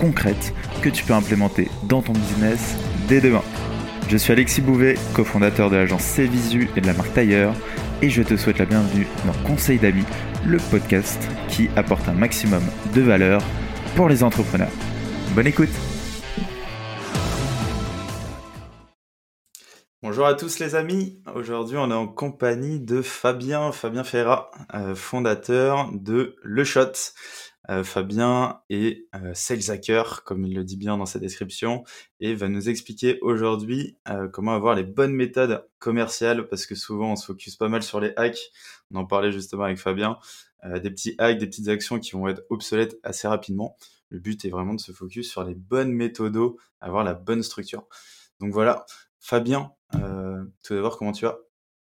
concrètes que tu peux implémenter dans ton business dès demain. Je suis Alexis Bouvet, cofondateur de l'agence Cvisu et de la marque Tailleur, et je te souhaite la bienvenue dans Conseil d'amis, le podcast qui apporte un maximum de valeur pour les entrepreneurs. Bonne écoute Bonjour à tous les amis, aujourd'hui on est en compagnie de Fabien, Fabien Ferra, euh, fondateur de Le Shot. Euh, Fabien est euh, sales hacker, comme il le dit bien dans sa description, et va nous expliquer aujourd'hui euh, comment avoir les bonnes méthodes commerciales, parce que souvent on se focus pas mal sur les hacks. On en parlait justement avec Fabien, des petits hacks, des petites actions qui vont être obsolètes assez rapidement. Le but est vraiment de se focus sur les bonnes méthodes, avoir la bonne structure. Donc voilà, Fabien, tout d'abord, comment tu vas?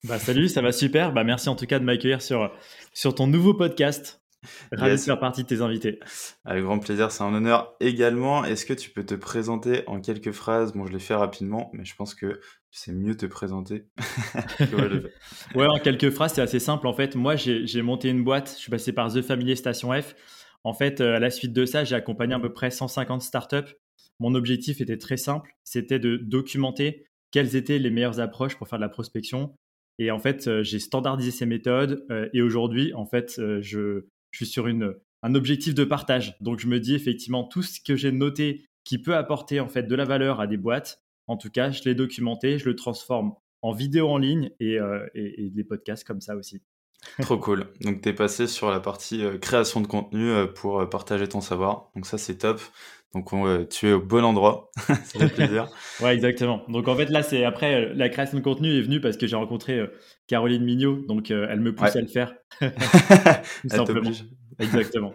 Bah salut, ça va super. Bah merci en tout cas de m'accueillir sur, sur ton nouveau podcast. Ravi de faire partie de tes invités. Avec grand plaisir, c'est un honneur également. Est-ce que tu peux te présenter en quelques phrases? Bon, je l'ai fait rapidement, mais je pense que sais mieux te présenter. ouais, en quelques phrases, c'est assez simple. En fait, moi, j'ai monté une boîte. Je suis passé par The Family Station F. En fait, euh, à la suite de ça, j'ai accompagné à peu près 150 startups. Mon objectif était très simple, c'était de documenter quelles étaient les meilleures approches pour faire de la prospection. Et en fait, euh, j'ai standardisé ces méthodes. Euh, et aujourd'hui, en fait, je, je suis sur un objectif de partage. Donc je me dis effectivement tout ce que j'ai noté qui peut apporter en fait de la valeur à des boîtes. En tout cas, je l'ai documenté, je le transforme en vidéo en ligne et, euh, des podcasts comme ça aussi. Trop cool. Donc tu es passé sur la partie euh, création de contenu euh, pour partager ton savoir. Donc ça c'est top. Donc tu es au bon endroit. ça fait plaisir. ouais, exactement. Donc en fait là c'est après la création de contenu est venue parce que j'ai rencontré Caroline Mignot, donc elle me pousse à le faire. Tout simplement. Exactement.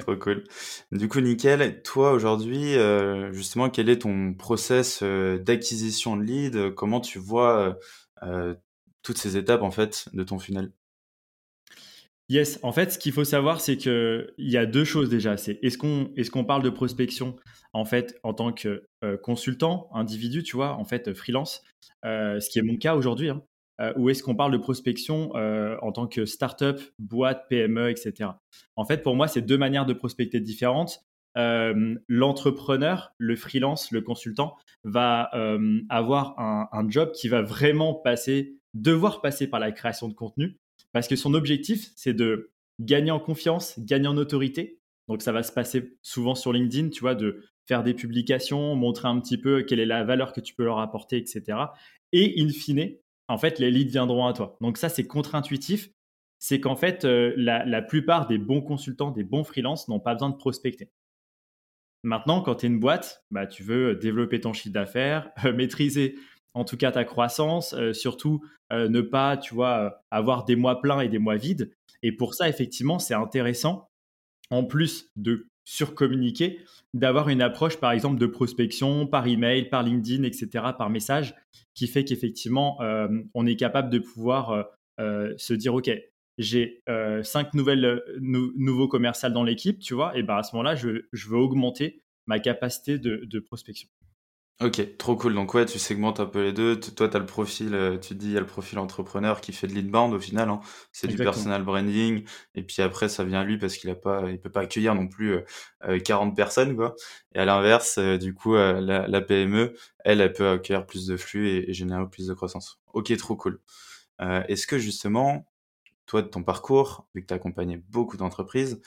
Trop cool. Du coup, nickel. Toi, aujourd'hui, euh, justement, quel est ton process euh, d'acquisition de lead Comment tu vois euh, toutes ces étapes, en fait, de ton funnel? Yes, en fait, ce qu'il faut savoir, c'est qu'il y a deux choses déjà. C'est est-ce qu'on est qu'on parle de prospection en fait en tant que consultant, individu, tu vois, en fait freelance, ce qui est mon cas aujourd'hui. Hein, euh, ou est-ce qu'on parle de prospection euh, en tant que start-up, boîte, PME, etc. En fait, pour moi, c'est deux manières de prospecter différentes. Euh, l'entrepreneur, le freelance, le consultant va avoir un, job qui va vraiment passer, devoir passer par la création de contenu, parce que son objectif, c'est de gagner en confiance, gagner en autorité. Donc, ça va se passer souvent sur LinkedIn, tu vois, de faire des publications, montrer un petit peu quelle est la valeur que tu peux leur apporter, etc. Et in fine, en fait, les leads viendront à toi. Donc ça, c'est contre-intuitif. C'est qu'en fait, euh, la, plupart des bons consultants, des bons freelances n'ont pas besoin de prospecter. Maintenant, quand tu es une boîte, bah, tu veux développer ton chiffre d'affaires, maîtriser en tout cas ta croissance, euh, surtout euh, ne pas, tu vois, avoir des mois pleins et des mois vides. Et pour ça, effectivement, c'est intéressant, en plus de surcommuniquer, d'avoir une approche, par exemple, de prospection par email, par LinkedIn, etc., par message, qui fait qu'effectivement, euh, on est capable de pouvoir euh, euh, se dire, OK, j'ai cinq nouvelles, nouveaux commerciaux dans l'équipe, tu vois, et ben à ce moment-là, je, veux augmenter ma capacité de prospection. Ok, trop cool. Donc ouais, tu segmentes un peu les deux. Toi, tu as le profil, euh, tu te dis, il y a le profil entrepreneur qui fait de l'inbound au final. Hein. C'est du personal branding. Et puis après, ça vient à lui parce qu'il a pas, il peut pas accueillir non plus euh, 40 euh, personnes, quoi. Et à l'inverse, euh, du coup, la, PME, elle, elle peut accueillir plus de flux et, et générer plus de croissance. Ok, trop cool. Est-ce que justement, toi, de ton parcours, vu que tu as accompagné beaucoup d'entreprises,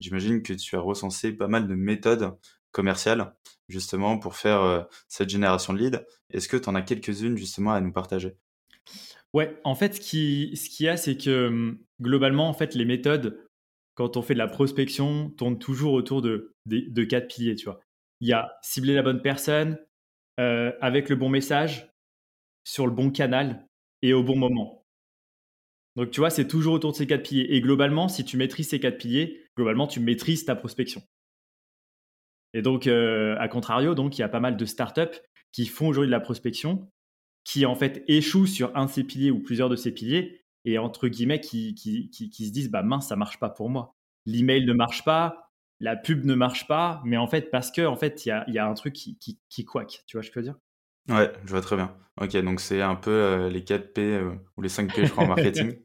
j'imagine que tu as recensé pas mal de méthodes commerciales justement pour faire euh, cette génération de leads. Est-ce que tu en as quelques-unes justement à nous partager? Ouais, en fait, ce qu'il ce y a, c'est que hum, globalement, en fait, les méthodes, quand on fait de la prospection, tournent toujours autour de, de, quatre piliers, tu vois. Il y a cibler la bonne personne, euh, avec le bon message, sur le bon canal et au bon moment. Donc, tu vois, c'est toujours autour de ces quatre piliers. Et globalement, si tu maîtrises ces quatre piliers, globalement, tu maîtrises ta prospection. Et donc, euh, à contrario, donc, il y a pas mal de startups qui font aujourd'hui de la prospection, qui en fait échouent sur un de ces piliers ou plusieurs de ces piliers, et entre guillemets qui, qui, qui, se disent bah mince, ça marche pas pour moi. L'email ne marche pas, la pub ne marche pas, mais en fait, parce que en fait, il y a, un truc qui, qui, qui tu vois ce que je veux dire? Ouais, je vois très bien. Ok, donc c'est un peu euh, les 4 P euh, ou les 5 P, je crois, en marketing.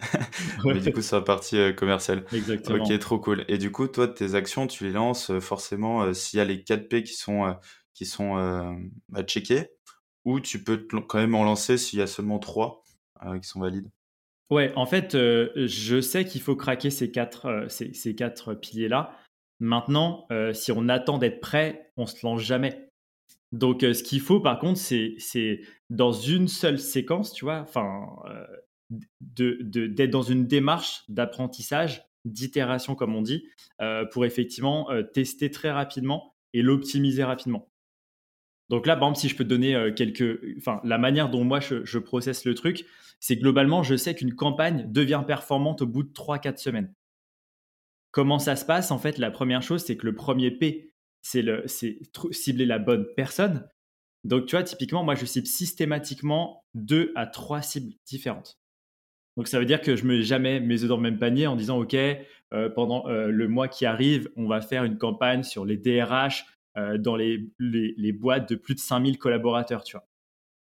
Mais du coup, sur la partie euh, commerciale. Exactement. Ok, trop cool. Et du coup, toi, tes actions, tu les lances forcément s'il y a les 4 P qui sont, qui sont à checker, ou tu peux quand même en lancer s'il y a seulement 3 qui sont valides? Ouais, en fait, je sais qu'il faut craquer ces quatre, ces, ces piliers-là. Maintenant, si on attend d'être prêt, on se lance jamais. Donc, ce qu'il faut, par contre, c'est dans une seule séquence, tu vois, enfin, d'être de, dans une démarche d'apprentissage, d'itération, comme on dit, pour effectivement tester très rapidement et l'optimiser rapidement. Donc là, par exemple, si je peux te donner quelques, enfin, la manière dont moi je, je processe le truc, c'est globalement, je sais qu'une campagne devient performante au bout de 3-4 semaines. Comment ça se passe? En fait, la première chose, c'est que le premier P, c'est cibler la bonne personne. Donc, tu vois, typiquement, moi, je cible systématiquement deux à trois cibles différentes. Donc, ça veut dire que je ne mets jamais mes œufs dans le même panier en disant, OK, euh, pendant euh, le mois qui arrive, on va faire une campagne sur les DRH euh, dans les, les, boîtes de plus de 5000 collaborateurs, tu vois.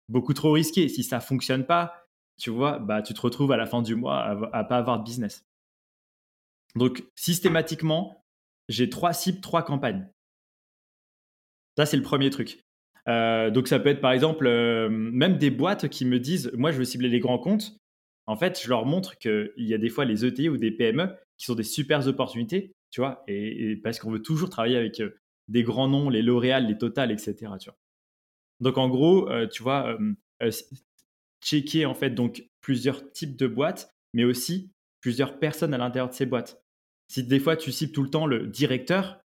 Beaucoup trop risqué. Si ça ne fonctionne pas, tu vois, bah, tu te retrouves à la fin du mois à ne pas avoir de business. Donc, systématiquement, j'ai trois cibles, trois campagnes. Ça, c'est le premier truc. Euh, donc, ça peut être par exemple, euh, même des boîtes qui me disent Moi, je veux cibler les grands comptes. En fait, je leur montre qu'il y a des fois les ETI ou des PME qui sont des super opportunités, tu vois, et, parce qu'on veut toujours travailler avec euh, des grands noms, les L'Oréal, les Total, etc. Donc, en gros, tu vois, checker en fait donc plusieurs types de boîtes, mais aussi plusieurs personnes à l'intérieur de ces boîtes. Si des fois tu cibles tout le temps le directeur,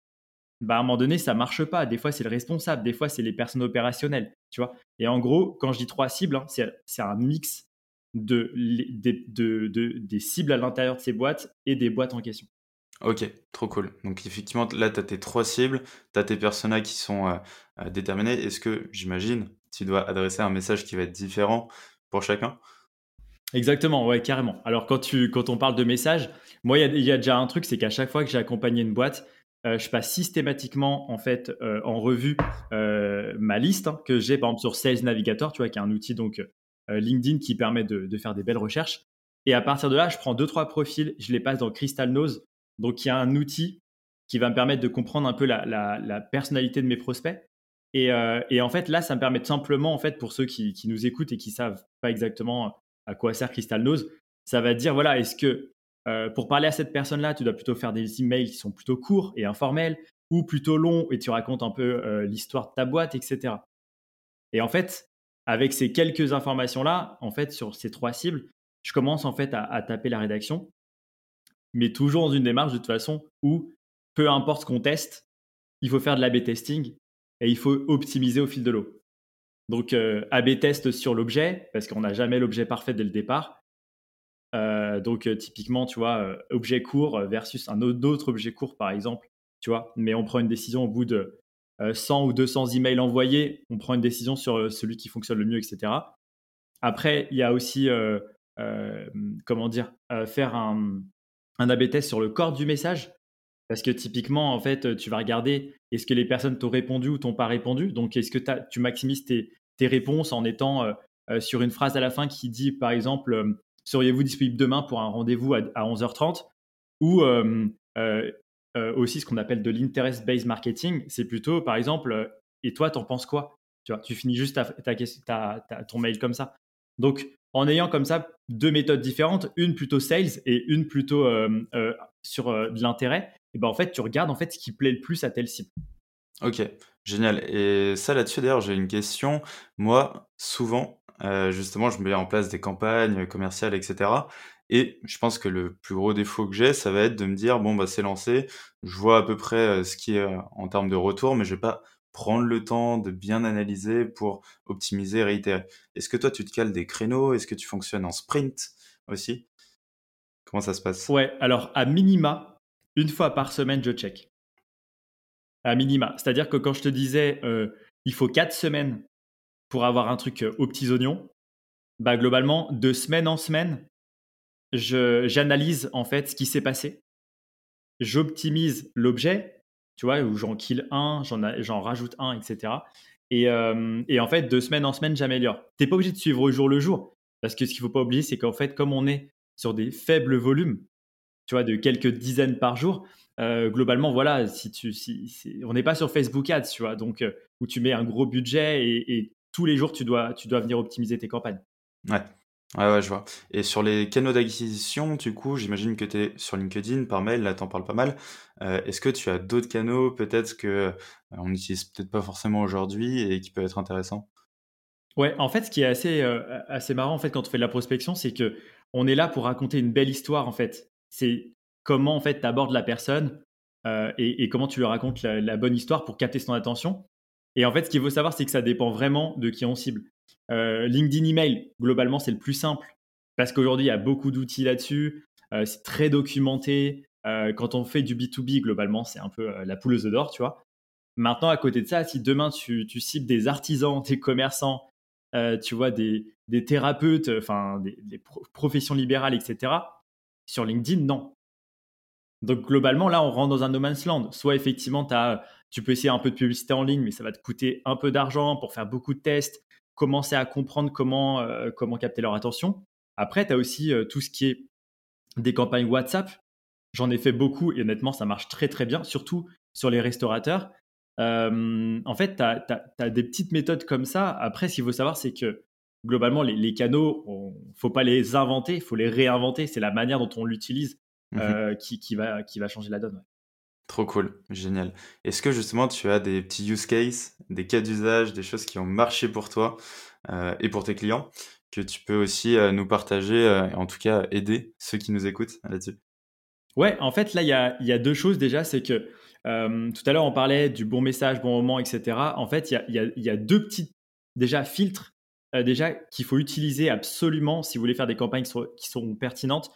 bah, à un moment donné, ça marche pas. Des fois, c'est le responsable, des fois, c'est les personnes opérationnelles, tu vois. Et en gros, quand je dis trois cibles, hein, c'est un mix de, des cibles à l'intérieur de ces boîtes et des boîtes en question. Ok, trop cool. Donc effectivement, là, tu as tes trois cibles, tu as tes personas qui sont euh, euh, déterminés. Est-ce que, j'imagine, tu dois adresser un message qui va être différent pour chacun? Exactement, ouais, carrément. Alors quand, tu, quand on parle de message, moi, il y, y, a déjà un truc, c'est qu'à chaque fois que j'ai accompagné une boîte, euh, je passe systématiquement en fait euh, en revue euh, ma liste hein, que j'ai par exemple sur Sales Navigator, tu vois, qui est un outil donc LinkedIn qui permet de, faire des belles recherches. Et à partir de là, je prends deux trois profils, je les passe dans Crystal Nose, donc y a un outil qui va me permettre de comprendre un peu la, personnalité de mes prospects. Et, en fait, là, ça me permet simplement, en fait, pour ceux qui, qui, nous écoutent et qui savent pas exactement à quoi sert Crystal Nose, ça va dire voilà, est-ce que euh, pour parler à cette personne-là, tu dois plutôt faire des emails qui sont plutôt courts et informels ou plutôt longs et tu racontes un peu euh, l'histoire de ta boîte, etc. Et en fait, avec ces quelques informations-là, en fait, sur ces trois cibles, je commence en fait à, taper la rédaction, mais toujours dans une démarche de toute façon où, peu importe ce qu'on teste, il faut faire de l'A-B testing et il faut optimiser au fil de l'eau. Donc, euh, A-B test sur l'objet, parce qu'on n'a jamais l'objet parfait dès le départ. Euh, donc euh, typiquement, tu vois, euh, objet court versus un autre objet court, par exemple, tu vois. Mais on prend une décision au bout de 100 ou 200 emails envoyés, on prend une décision sur celui qui fonctionne le mieux, etc. Après, il y a aussi, comment dire, faire un, un AB test sur le corps du message. Parce que typiquement, en fait, tu vas regarder est-ce que les personnes t'ont répondu ou t'ont pas répondu? Donc, est-ce que tu maximises tes, tes, réponses en étant sur une phrase à la fin qui dit, par exemple, seriez-vous disponible demain pour un rendez-vous à, 11h30 Ou euh, euh, euh, aussi ce qu'on appelle de l'interest-based marketing, c'est plutôt, par exemple, et toi, t'en penses quoi? Tu, finis juste ta, ton mail comme ça. Donc, en ayant comme ça deux méthodes différentes, une plutôt sales et une plutôt sur de l'intérêt, et ben en fait, tu regardes en fait ce qui plaît le plus à telle cible. Ok, génial. Et ça là-dessus, d'ailleurs, j'ai une question. Moi, souvent, justement, je mets en place des campagnes commerciales, etc. Et je pense que le plus gros défaut que j'ai, ça va être de me dire bon bah c'est lancé, je vois à peu près euh, ce qui est euh, en termes de retour, mais je vais pas prendre le temps de bien analyser pour optimiser, réitérer. Est-ce que toi tu te cales des créneaux? Est-ce que tu fonctionnes en sprint aussi? Comment ça se passe? Ouais, alors à minima, une fois par semaine, je check. À minima. C'est-à-dire que quand je te disais il faut quatre semaines pour avoir un truc aux petits oignons, bah, globalement, de semaine en semaine, j'analyse en fait ce qui s'est passé. J'optimise l'objet, tu vois, où j'en kill un, j'en rajoute un, etc. Et, et, en fait, de semaine en semaine, j'améliore. Tu n'es pas obligé de suivre au jour le jour, parce que ce qu'il ne faut pas oublier, c'est qu'en fait, comme on est sur des faibles volumes, tu vois, de quelques dizaines par jour, euh, globalement, voilà, si tu, si, on n'est pas sur Facebook Ads, tu vois, donc euh, où tu mets un gros budget et, tous les jours tu dois, tu dois venir optimiser tes campagnes. Ouais. Ouais, ouais, je vois. Et sur les canaux d'acquisition, du coup, j'imagine que tu es sur LinkedIn, par mail, là, t'en parles pas mal. Euh, est-ce que tu as d'autres canaux, peut-être que on n'utilise peut-être pas forcément aujourd'hui et qui peuvent être intéressants? Ouais, en fait, ce qui est assez, assez marrant, en fait, quand on fait de la prospection, c'est que on est là pour raconter une belle histoire, en fait. C'est comment en fait tu abordes la personne euh, et, comment tu lui racontes la, bonne histoire pour capter son attention. Et en fait, ce qu'il faut savoir, c'est que ça dépend vraiment de qui on cible. Euh, LinkedIn email, globalement, c'est le plus simple parce qu'aujourd'hui, il y a beaucoup d'outils là-dessus. Euh, c'est très documenté. quand on fait du B2B, globalement, c'est un peu la poule aux d'or, tu vois. Maintenant, à côté de ça, si demain tu, cibles des artisans, des commerçants, tu vois, des, thérapeutes, enfin des, des professions libérales, etc., sur LinkedIn, non. Donc globalement, là, on rentre dans un no man's land. Soit effectivement, as, tu peux essayer un peu de publicité en ligne, mais ça va te coûter un peu d'argent pour faire beaucoup de tests, commencer à comprendre comment, euh, comment capter leur attention. Après, tu as aussi euh, tout ce qui est des campagnes WhatsApp. J'en ai fait beaucoup et honnêtement, ça marche très très bien, surtout sur les restaurateurs. Euh, en fait, tu as, des petites méthodes comme ça. Après, ce qu'il faut savoir, c'est que globalement, les, les canaux, il ne faut pas les inventer, il faut les réinventer. C'est la manière dont on l'utilise Mmh qui, qui, va, qui va changer la donne. Trop cool, génial. Est-ce que justement tu as des petits use cases, des cas d'usage, des choses qui ont marché pour toi euh, et pour tes clients que tu peux aussi euh, nous partager et en tout cas aider ceux qui nous écoutent là-dessus? Ouais, en fait là il y a, deux choses déjà, c'est que tout à l'heure on parlait du bon message, bon moment, etc. En fait il y a, deux petits déjà filtres déjà qu'il faut utiliser absolument si vous voulez faire des campagnes qui sont pertinentes.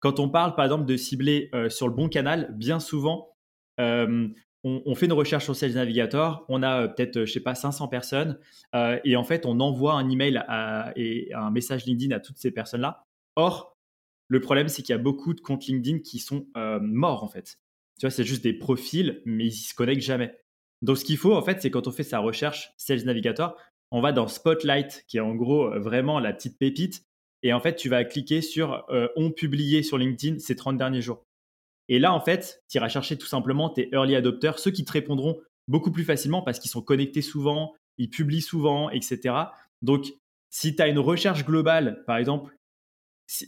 Quand on parle, par exemple, de cibler euh, sur le bon canal, bien souvent, euh, on, fait une recherche sur Sales Navigator, on a euh, peut-être, je sais pas, 500 personnes, et en fait, on envoie un email et un message LinkedIn à toutes ces personnes-là. Or, le problème, c'est qu'il y a beaucoup de comptes LinkedIn qui sont morts, en fait. Tu vois, c'est juste des profils, mais ils se connectent jamais. Donc, ce qu'il faut, en fait, c'est quand on fait sa recherche Sales Navigator, on va dans Spotlight, qui est en gros vraiment la petite pépite, et en fait, tu vas cliquer sur euh, On publié sur LinkedIn ces 30 derniers jours. Et là, en fait, tu iras chercher tout simplement tes early adopters, ceux qui te répondront beaucoup plus facilement parce qu'ils sont connectés souvent, ils publient souvent, etc. Donc, si tu as une recherche globale, par exemple,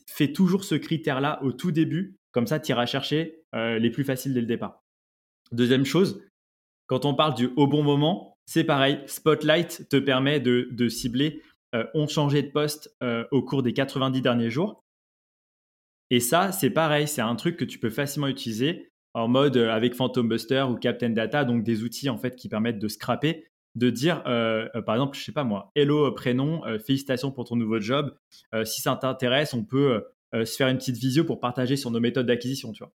fais toujours ce critère-là au tout début. Comme ça, tu iras chercher euh, les plus faciles dès le départ. Deuxième chose, quand on parle du au bon moment, c'est pareil. Spotlight te permet de cibler euh, ont changé de poste euh, au cours des 90 derniers jours. Et ça, c'est pareil, c'est un truc que tu peux facilement utiliser en mode euh, avec Phantom Buster ou Captain Data, donc des outils en fait qui permettent de scraper, de dire par exemple, je sais pas moi, hello prénom, félicitations pour ton nouveau job. si ça t'intéresse, on peut se faire une petite visio pour partager sur nos méthodes d'acquisition, tu vois.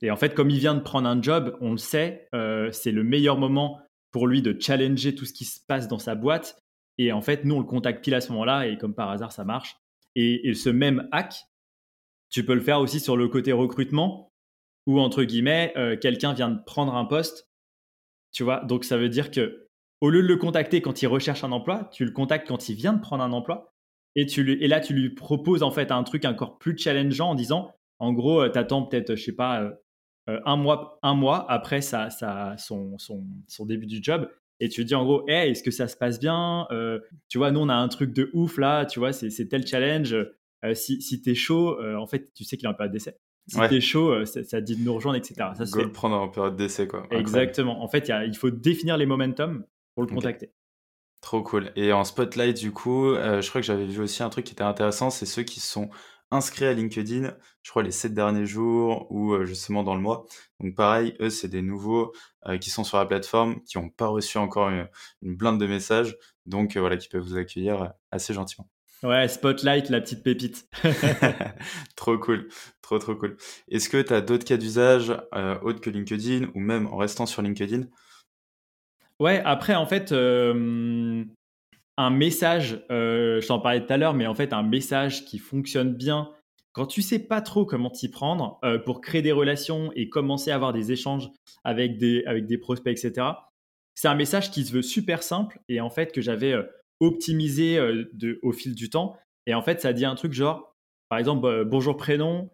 Et en fait, comme il vient de prendre un job, on le sait, c'est le meilleur moment pour lui de challenger tout ce qui se passe dans sa boîte et en fait, nous, on le contacte pile à ce moment-là et comme par hasard, ça marche. Et, ce même hack, tu peux le faire aussi sur le côté recrutement où, entre guillemets, euh, quelqu'un vient de prendre un poste. Tu vois, donc ça veut dire que au lieu de le contacter quand il recherche un emploi, tu le contactes quand il vient de prendre un emploi. Et, tu là, tu lui proposes en fait un truc encore plus challengeant en disant, en gros, euh, tu attends peut-être, je sais pas, euh, un, mois, après son, son, son, début du job et tu dis en gros, est-ce que ça se passe bien? Euh, Tu vois, nous, on a un truc de ouf là, tu vois, c'est tel challenge. Euh, si si tu es chaud, euh, en fait, tu sais qu'il est en période d'essai. Si tu es chaud, ça, te dit de nous rejoindre, etc. Ça se le prendre en période d'essai, quoi. Exactement. En fait, il faut définir les momentum pour le contacter. Trop cool. Et en spotlight, du coup, je crois que j'avais vu aussi un truc qui était intéressant, c'est ceux qui sont inscrits à LinkedIn, je crois les 7 derniers jours ou euh, justement dans le mois. Donc pareil, eux, c'est des nouveaux euh, qui sont sur la plateforme, qui n'ont pas reçu encore une, blinde de messages, donc euh, voilà, qui peuvent vous accueillir assez gentiment. Ouais, Spotlight, la petite pépite. trop cool, trop trop cool. Est-ce que tu as d'autres cas d'usage autres que LinkedIn ou même en restant sur LinkedIn? Ouais, après, en fait, un message, je t'en parlais tout à l'heure, mais en fait un message qui fonctionne bien quand tu sais pas trop comment t'y prendre pour créer des relations et commencer à avoir des échanges avec des, avec des prospects, etc. C'est un message qui se veut super simple et en fait que j'avais optimisé de, au fil du temps. Et en fait, ça dit un truc genre, par exemple, bonjour prénom,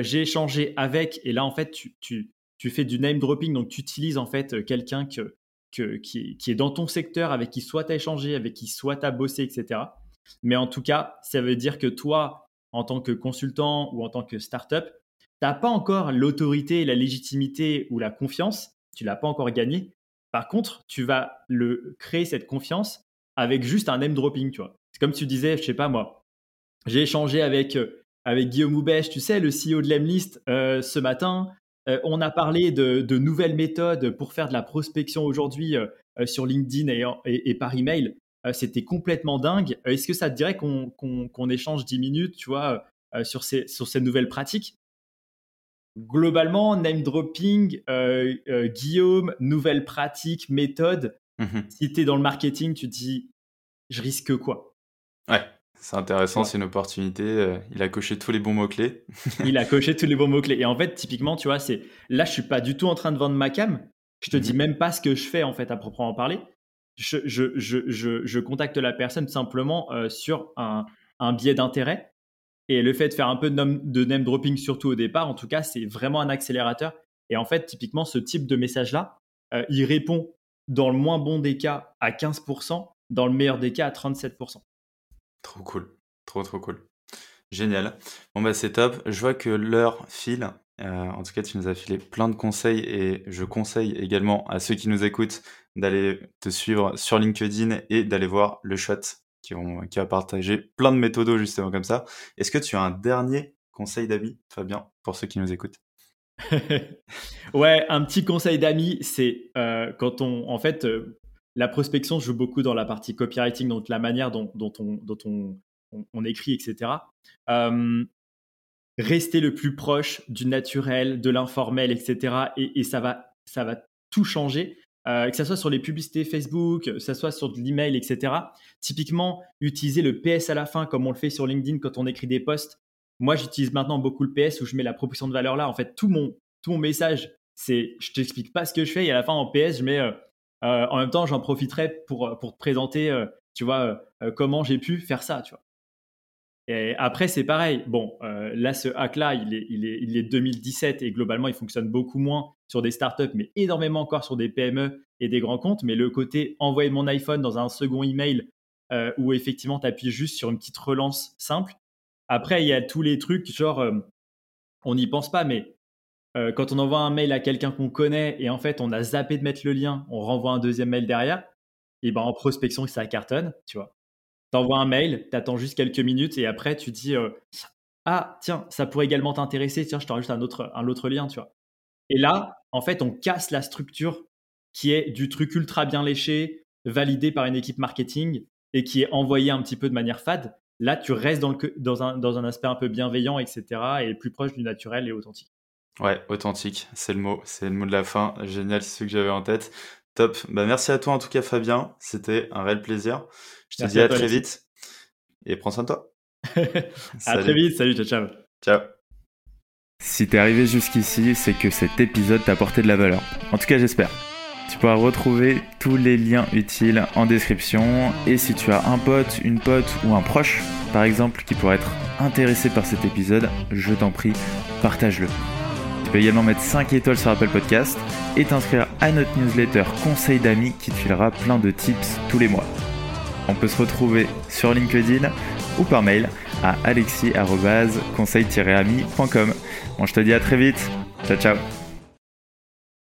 j'ai échangé avec, et là en fait, tu, fais du name dropping, donc tu utilises en fait quelqu'un que, que, qui, qui, est dans ton secteur, avec qui soit tu as échangé, avec qui soit tu as bossé, etc. Mais en tout cas, ça veut dire que toi, en tant que consultant ou en tant que startup, tu n'as pas encore l'autorité, la légitimité ou la confiance, tu l'as pas encore gagné. Par contre, tu vas le créer cette confiance avec juste un name dropping, tu vois. C'est comme tu disais, je sais pas moi, j'ai échangé avec, euh, avec Guillaume Houbèche, tu sais, le CEO de Lemlist, euh, ce matin. Euh, on a parlé de, nouvelles méthodes pour faire de la prospection aujourd'hui sur LinkedIn et, par email. C'était complètement dingue. Est-ce que ça te dirait qu'on échange 10 minutes, tu vois, sur, ces, sur ces nouvelles pratiques? Globalement, name dropping, Guillaume, nouvelles pratiques, méthodes. Mmh si tu es dans le marketing, tu te dis, je risque quoi? Ouais. C'est intéressant, c'est une opportunité. Euh, il a coché tous les bons mots-clés. il a coché tous les bons mots-clés. Et en fait, typiquement, tu vois, c'est là, je suis pas du tout en train de vendre ma cam. Je te dis mhm. même pas ce que je fais, en fait, à proprement parler. Je, je, je, je contacte la personne simplement euh, sur un, un biais d'intérêt. Et le fait de faire un peu de name, de name dropping, surtout au départ, en tout cas, c'est vraiment un accélérateur. Et en fait, typiquement, ce type de message-là, euh, il répond dans le moins bon des cas à 15%, dans le meilleur des cas à 37%. Trop cool. Trop, trop cool. Génial. Bon, bah, c'est top. Je vois que l'heure file. Euh, en tout cas, tu nous as filé plein de conseils et je conseille également à ceux qui nous écoutent d'aller te suivre sur LinkedIn et d'aller voir le shot qui, qui va partager plein de méthodos justement comme ça. Est-ce que tu as un dernier conseil d'amis, Fabien, pour ceux qui nous écoutent? ouais, un petit conseil d'amis, c'est euh, quand on, en fait, euh, la prospection joue beaucoup dans la partie copywriting, donc la manière dont, on, écrit, etc. Euh, rester le plus proche du naturel, de l'informel, etc. Et, ça, va, ça va tout changer. Euh, que ce soit sur les publicités Facebook, que ce soit sur de l'email, etc. Typiquement, utiliser le PS à la fin comme on le fait sur LinkedIn quand on écrit des posts. Moi, j'utilise maintenant beaucoup le PS où je mets la proposition de valeur là. En fait, tout mon, tout mon message, c'est je t'explique pas ce que je fais et à la fin en PS, je mets euh, euh, en même temps, j'en profiterai pour, euh, pour te présenter, tu vois, comment j'ai pu faire ça, tu vois. Et après, c'est pareil. Bon, là, ce hack-là, il est, il, est, il est 2017 et globalement, il fonctionne beaucoup moins sur des startups, mais énormément encore sur des PME et des grands comptes. Mais le côté envoyer mon iPhone dans un second email où effectivement, tu appuies juste sur une petite relance simple. Après, il y a tous les trucs, genre, on n'y pense pas, mais euh, quand on envoie un mail à quelqu'un qu'on connaît et en fait on a zappé de mettre le lien, on renvoie un deuxième mail derrière, et ben en prospection ça cartonne, tu vois. T'envoies un mail, t'attends juste quelques minutes et après tu dis euh, ah tiens ça pourrait également t'intéresser, tiens je t'envoie juste un autre un autre lien, tu vois. Et là en fait on casse la structure qui est du truc ultra bien léché, validé par une équipe marketing et qui est envoyé un petit peu de manière fade. Là, tu restes dans, le, dans, un, dans un aspect un peu bienveillant, etc., et plus proche du naturel et authentique. Ouais, authentique, c'est le mot, c'est le mot de la fin. Génial, c'est ce que j'avais en tête. Top. Bah, merci à toi en tout cas, Fabien. C'était un réel plaisir. Je te dis à, très vite et prends soin de toi. à très vite. Salut, ciao, ciao. Ciao. Si t'es arrivé jusqu'ici, c'est que cet épisode t'a apporté de la valeur. En tout cas, j'espère. Tu pourras retrouver tous les liens utiles en description. Et si tu as un pote, une pote ou un proche, par exemple, qui pourrait être intéressé par cet épisode, je t'en prie, partage-le. Tu peux également mettre 5 étoiles sur Apple Podcast et t'inscrire à notre newsletter Conseil d'amis qui te filera plein de tips tous les mois. On peut se retrouver sur LinkedIn ou par mail à alexis-conseil-ami.com. Bon, je te dis à très vite. Ciao, ciao.